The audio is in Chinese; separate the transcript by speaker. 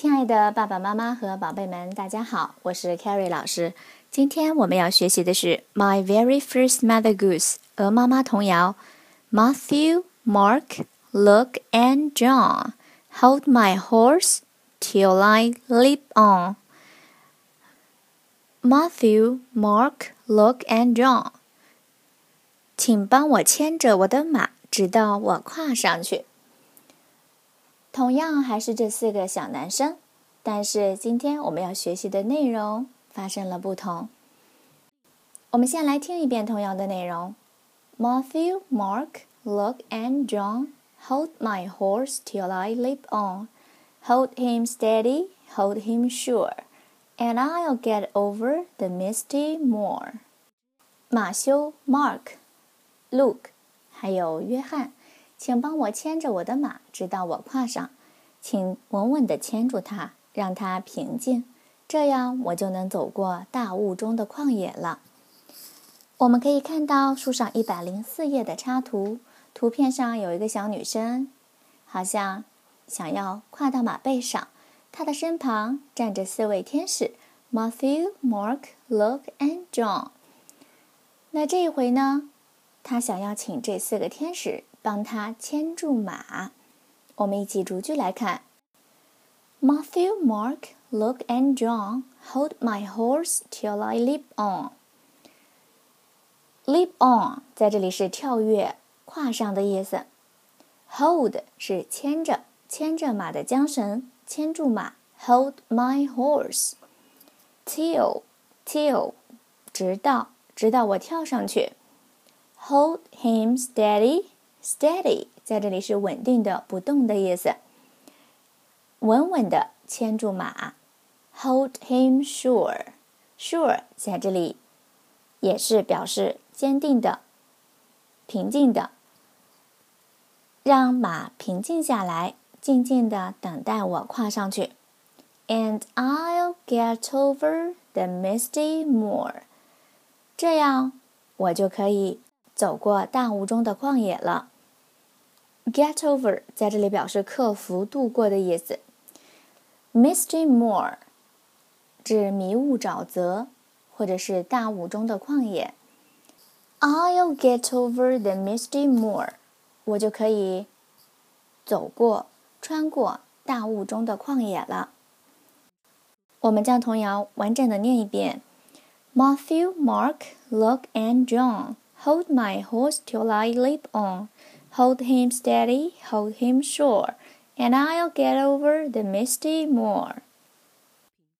Speaker 1: 亲爱的爸爸妈妈和宝贝们，大家好，我是 Carrie 老师。今天我们要学习的是《My Very First Mother Goose》鹅妈妈童谣。Matthew, Mark, Luke, and John, hold my horse till I leap on. Matthew, Mark, Luke, and John，请帮我牵着我的马，直到我跨上去。同样还是这四个小男生，但是今天我们要学习的内容发生了不同。我们先来听一遍童谣的内容：Matthew, Mark, Luke, and John, hold my horse till I leap on. Hold him steady, hold him sure, and I'll get over the misty moor. 马修、Mark、Luke，还有约翰。请帮我牵着我的马，直到我跨上。请稳稳地牵住它，让它平静，这样我就能走过大雾中的旷野了。我们可以看到书上一百零四页的插图，图片上有一个小女生，好像想要跨到马背上。她的身旁站着四位天使：Matthew、Mark、Luke and John。那这一回呢？她想要请这四个天使。帮他牵住马，我们一起逐句来看。Matthew, Mark, Luke, and John, hold my horse till I leap on. Leap on 在这里是跳跃、跨上的意思。Hold 是牵着，牵着马的缰绳，牵住马。Hold my horse till till 直到直到我跳上去。Hold him steady. Steady 在这里是稳定的、不动的意思。稳稳的牵住马，Hold him sure。Sure 在这里也是表示坚定的、平静的。让马平静下来，静静的等待我跨上去。And I'll get over the misty moor。这样我就可以走过大雾中的旷野了。Get over 在这里表示克服、度过的意思。Misty moor 指迷雾沼泽，或者是大雾中的旷野。I'll get over the misty moor，我就可以走过、穿过大雾中的旷野了。我们将童谣完整的念一遍：Matthew, Mark, Luke, and John, hold my horse till I leap on. Hold him steady, hold him sure, and I'll get over the misty moor.